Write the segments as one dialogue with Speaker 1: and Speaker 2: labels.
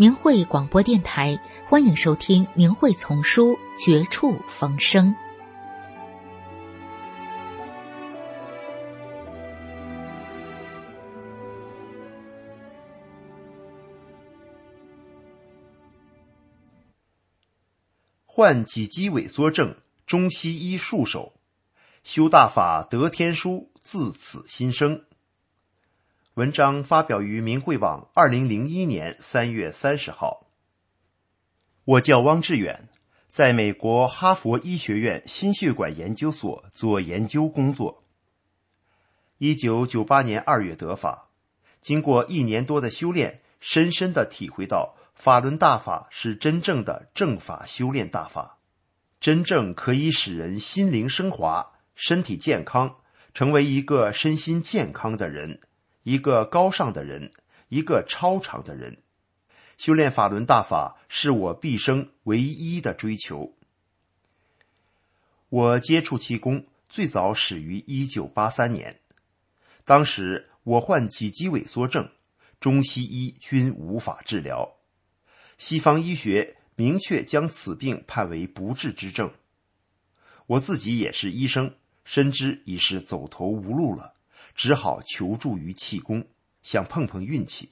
Speaker 1: 明慧广播电台，欢迎收听《明慧丛书·绝处逢生》。
Speaker 2: 患脊肌萎缩症，中西医束手，修大法得天书，自此心生。文章发表于明慧网，二零零一年三月三十号。我叫汪志远，在美国哈佛医学院心血管研究所做研究工作。一九九八年二月得法，经过一年多的修炼，深深的体会到法轮大法是真正的正法修炼大法，真正可以使人心灵升华、身体健康，成为一个身心健康的人。一个高尚的人，一个超常的人，修炼法轮大法是我毕生唯一的追求。我接触气功最早始于一九八三年，当时我患脊肌萎缩症，中西医均无法治疗，西方医学明确将此病判为不治之症。我自己也是医生，深知已是走投无路了。只好求助于气功，想碰碰运气。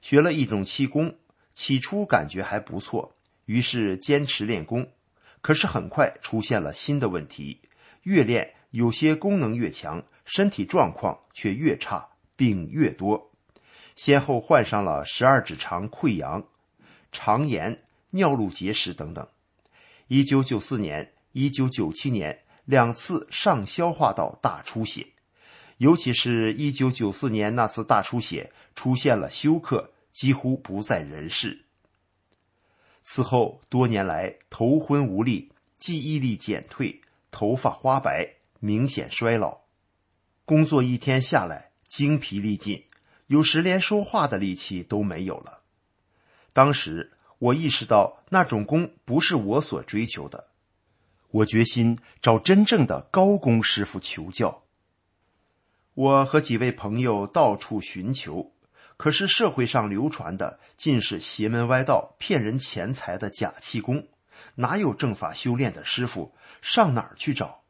Speaker 2: 学了一种气功，起初感觉还不错，于是坚持练功。可是很快出现了新的问题，越练有些功能越强，身体状况却越差，病越多，先后患上了十二指肠溃疡、肠炎、尿路结石等等。一九九四年、一九九七年两次上消化道大出血。尤其是一九九四年那次大出血，出现了休克，几乎不在人世。此后多年来头昏无力，记忆力减退，头发花白，明显衰老。工作一天下来精疲力尽，有时连说话的力气都没有了。当时我意识到那种功不是我所追求的，我决心找真正的高工师傅求教。我和几位朋友到处寻求，可是社会上流传的尽是邪门歪道、骗人钱财的假气功，哪有正法修炼的师傅？上哪儿去找？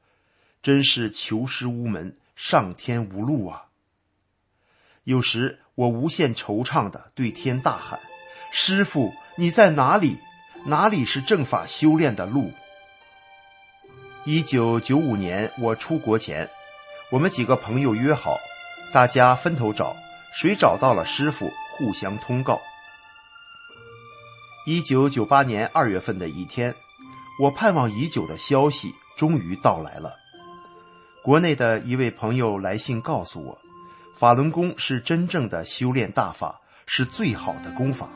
Speaker 2: 真是求师无门，上天无路啊！有时我无限惆怅的对天大喊：“师傅，你在哪里？哪里是正法修炼的路？”一九九五年，我出国前。我们几个朋友约好，大家分头找，谁找到了师傅，互相通告。一九九八年二月份的一天，我盼望已久的消息终于到来了。国内的一位朋友来信告诉我，法轮功是真正的修炼大法，是最好的功法。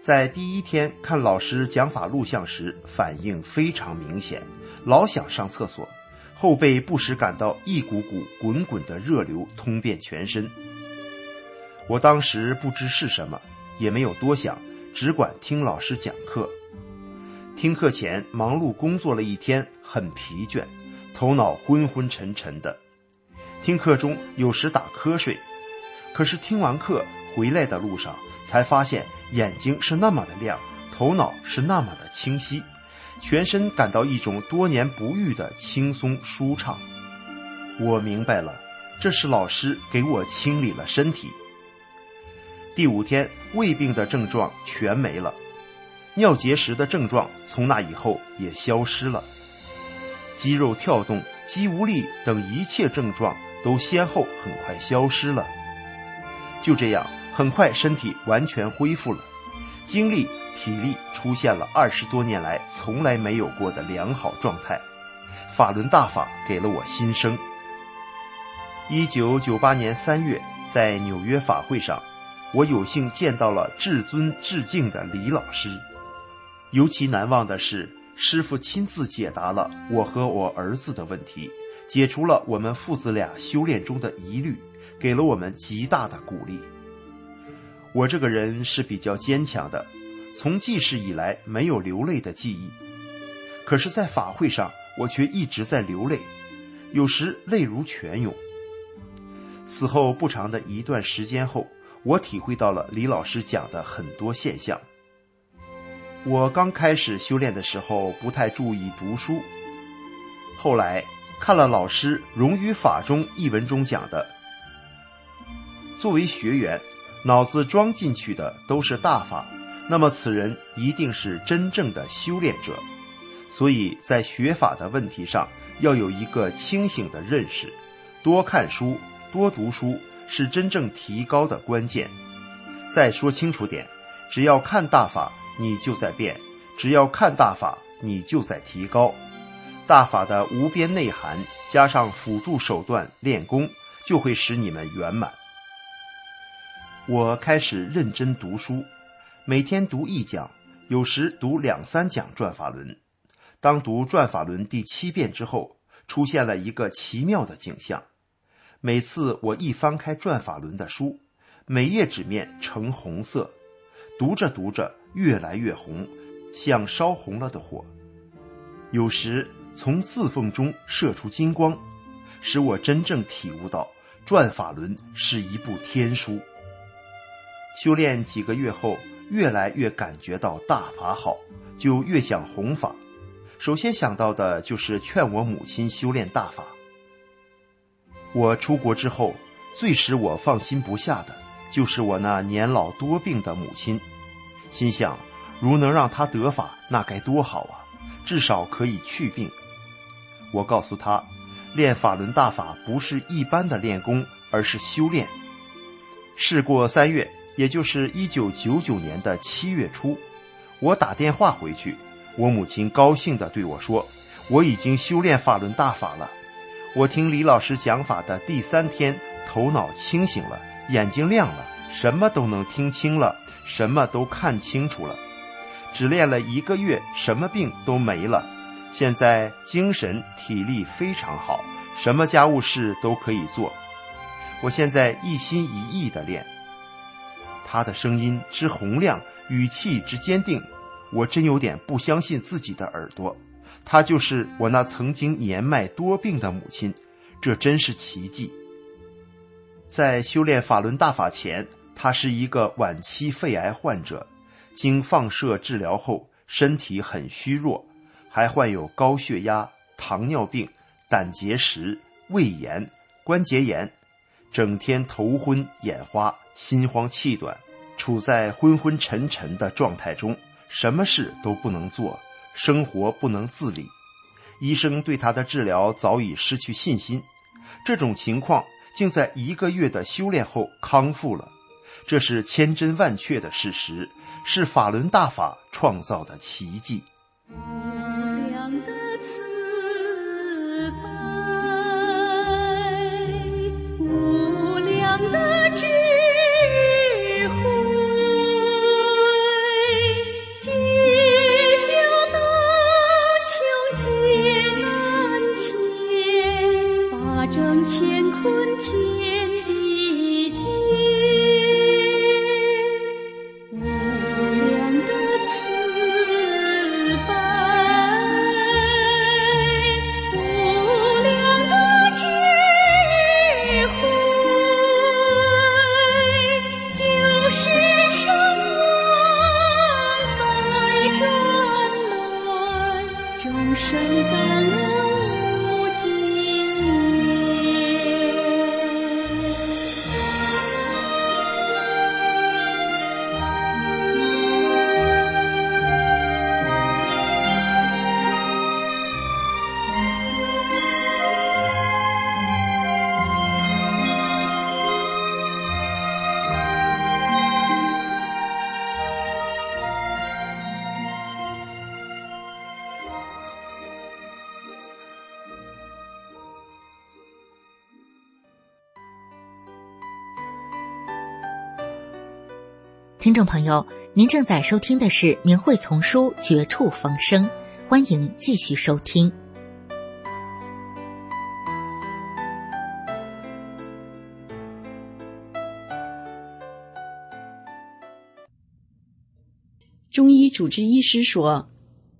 Speaker 2: 在第一天看老师讲法录像时，反应非常明显，老想上厕所。后背不时感到一股股滚滚的热流通遍全身。我当时不知是什么，也没有多想，只管听老师讲课。听课前忙碌工作了一天，很疲倦，头脑昏昏沉沉的。听课中有时打瞌睡，可是听完课回来的路上，才发现眼睛是那么的亮，头脑是那么的清晰。全身感到一种多年不遇的轻松舒畅，我明白了，这是老师给我清理了身体。第五天，胃病的症状全没了，尿结石的症状从那以后也消失了，肌肉跳动、肌无力等一切症状都先后很快消失了。就这样，很快身体完全恢复了，精力。体力出现了二十多年来从来没有过的良好状态，法轮大法给了我新生。一九九八年三月，在纽约法会上，我有幸见到了至尊至敬的李老师。尤其难忘的是，师傅亲自解答了我和我儿子的问题，解除了我们父子俩修炼中的疑虑，给了我们极大的鼓励。我这个人是比较坚强的，从记事以来没有流泪的记忆。可是，在法会上，我却一直在流泪，有时泪如泉涌。此后不长的一段时间后，我体会到了李老师讲的很多现象。我刚开始修炼的时候，不太注意读书，后来看了老师《融于法中》一文中讲的，作为学员。脑子装进去的都是大法，那么此人一定是真正的修炼者。所以在学法的问题上，要有一个清醒的认识。多看书，多读书是真正提高的关键。再说清楚点，只要看大法，你就在变；只要看大法，你就在提高。大法的无边内涵，加上辅助手段练功，就会使你们圆满。我开始认真读书，每天读一讲，有时读两三讲《转法轮》。当读《转法轮》第七遍之后，出现了一个奇妙的景象：每次我一翻开《转法轮》的书，每页纸面呈红色，读着读着越来越红，像烧红了的火。有时从字缝中射出金光，使我真正体悟到《转法轮》是一部天书。修炼几个月后，越来越感觉到大法好，就越想弘法。首先想到的就是劝我母亲修炼大法。我出国之后，最使我放心不下的，就是我那年老多病的母亲。心想，如能让她得法，那该多好啊！至少可以去病。我告诉她，练法轮大法不是一般的练功，而是修炼。事过三月。也就是一九九九年的七月初，我打电话回去，我母亲高兴地对我说：“我已经修炼法轮大法了。我听李老师讲法的第三天，头脑清醒了，眼睛亮了，什么都能听清了，什么都看清楚了。只练了一个月，什么病都没了。现在精神体力非常好，什么家务事都可以做。我现在一心一意地练。”他的声音之洪亮，语气之坚定，我真有点不相信自己的耳朵。她就是我那曾经年迈多病的母亲，这真是奇迹。在修炼法轮大法前，他是一个晚期肺癌患者，经放射治疗后，身体很虚弱，还患有高血压、糖尿病、胆结石、胃炎、关节炎，整天头昏眼花。心慌气短，处在昏昏沉沉的状态中，什么事都不能做，生活不能自理。医生对他的治疗早已失去信心。这种情况竟在一个月的修炼后康复了，这是千真万确的事实，是法轮大法创造的奇迹。
Speaker 1: 听众朋友，您正在收听的是《明慧丛书》《绝处逢生》，欢迎继续收听。
Speaker 3: 中医主治医师说：“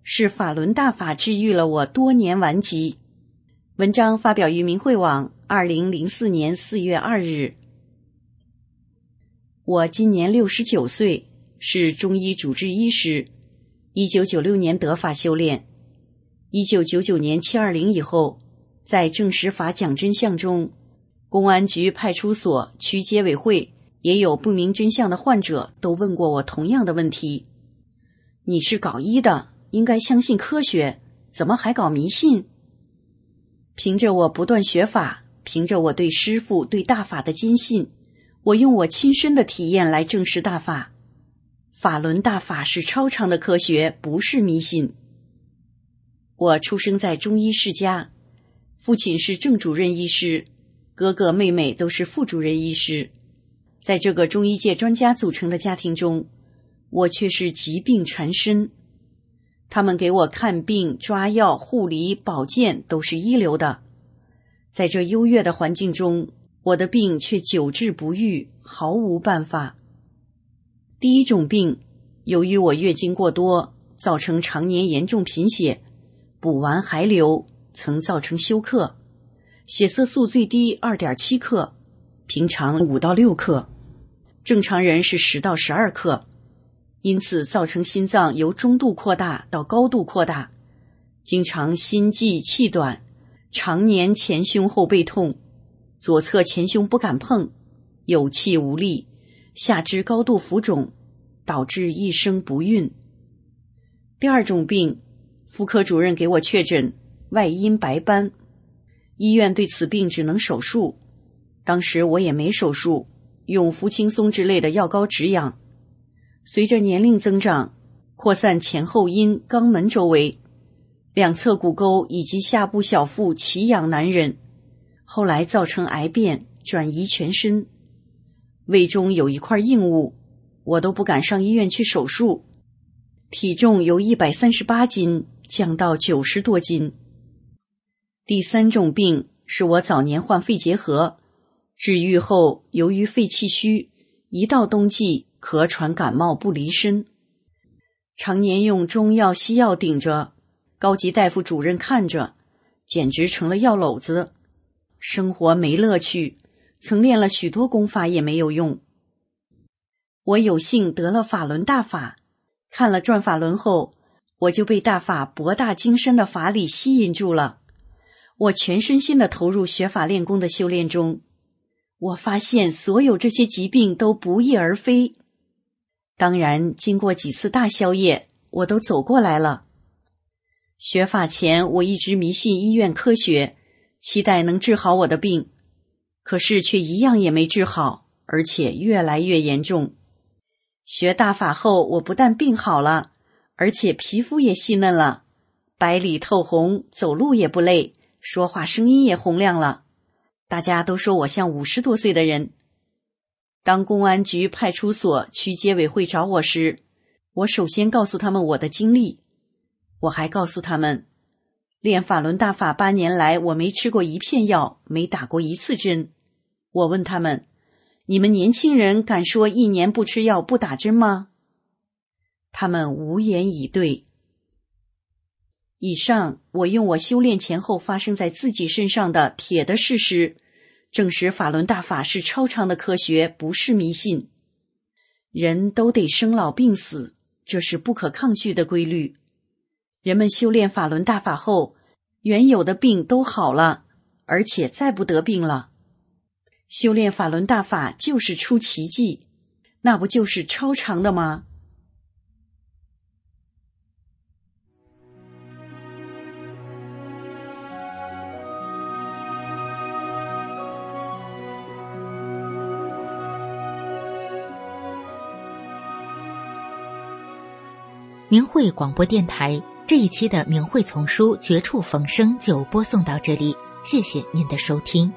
Speaker 3: 是法轮大法治愈了我多年顽疾。”文章发表于明慧网，二零零四年四月二日。我今年六十九岁，是中医主治医师。一九九六年得法修炼，一九九九年七二零以后，在证实法讲真相中，公安局、派出所、区街委会也有不明真相的患者都问过我同样的问题。你是搞医的，应该相信科学，怎么还搞迷信？凭着我不断学法，凭着我对师傅、对大法的坚信，我用我亲身的体验来证实大法。法轮大法是超常的科学，不是迷信。我出生在中医世家，父亲是正主任医师，哥哥妹妹都是副主任医师，在这个中医界专家组成的家庭中。我却是疾病缠身，他们给我看病、抓药、护理、保健都是一流的。在这优越的环境中，我的病却久治不愈，毫无办法。第一种病，由于我月经过多，造成常年严重贫血，补完还流，曾造成休克，血色素最低二点七克，平常五到六克，正常人是十到十二克。因此，造成心脏由中度扩大到高度扩大，经常心悸气短，常年前胸后背痛，左侧前胸不敢碰，有气无力，下肢高度浮肿，导致一生不孕。第二种病，妇科主任给我确诊外阴白斑，医院对此病只能手术，当时我也没手术，用氟轻松之类的药膏止痒。随着年龄增长，扩散前后阴肛门周围、两侧骨沟以及下部小腹奇痒难忍，后来造成癌变，转移全身。胃中有一块硬物，我都不敢上医院去手术。体重由一百三十八斤降到九十多斤。第三种病是我早年患肺结核，治愈后由于肺气虚，一到冬季。咳喘感冒不离身，常年用中药西药顶着，高级大夫主任看着，简直成了药篓子，生活没乐趣。曾练了许多功法也没有用。我有幸得了法轮大法，看了转法轮后，我就被大法博大精深的法理吸引住了。我全身心的投入学法练功的修炼中，我发现所有这些疾病都不翼而飞。当然，经过几次大宵夜，我都走过来了。学法前，我一直迷信医院科学，期待能治好我的病，可是却一样也没治好，而且越来越严重。学大法后，我不但病好了，而且皮肤也细嫩了，白里透红，走路也不累，说话声音也洪亮了。大家都说我像五十多岁的人。当公安局、派出所、区街委会找我时，我首先告诉他们我的经历。我还告诉他们，练法轮大法八年来，我没吃过一片药，没打过一次针。我问他们：“你们年轻人敢说一年不吃药、不打针吗？”他们无言以对。以上，我用我修炼前后发生在自己身上的铁的事实。证实法轮大法是超常的科学，不是迷信。人都得生老病死，这是不可抗拒的规律。人们修炼法轮大法后，原有的病都好了，而且再不得病了。修炼法轮大法就是出奇迹，那不就是超常的吗？
Speaker 1: 明慧广播电台这一期的《明慧丛书》绝处逢生就播送到这里，谢谢您的收听。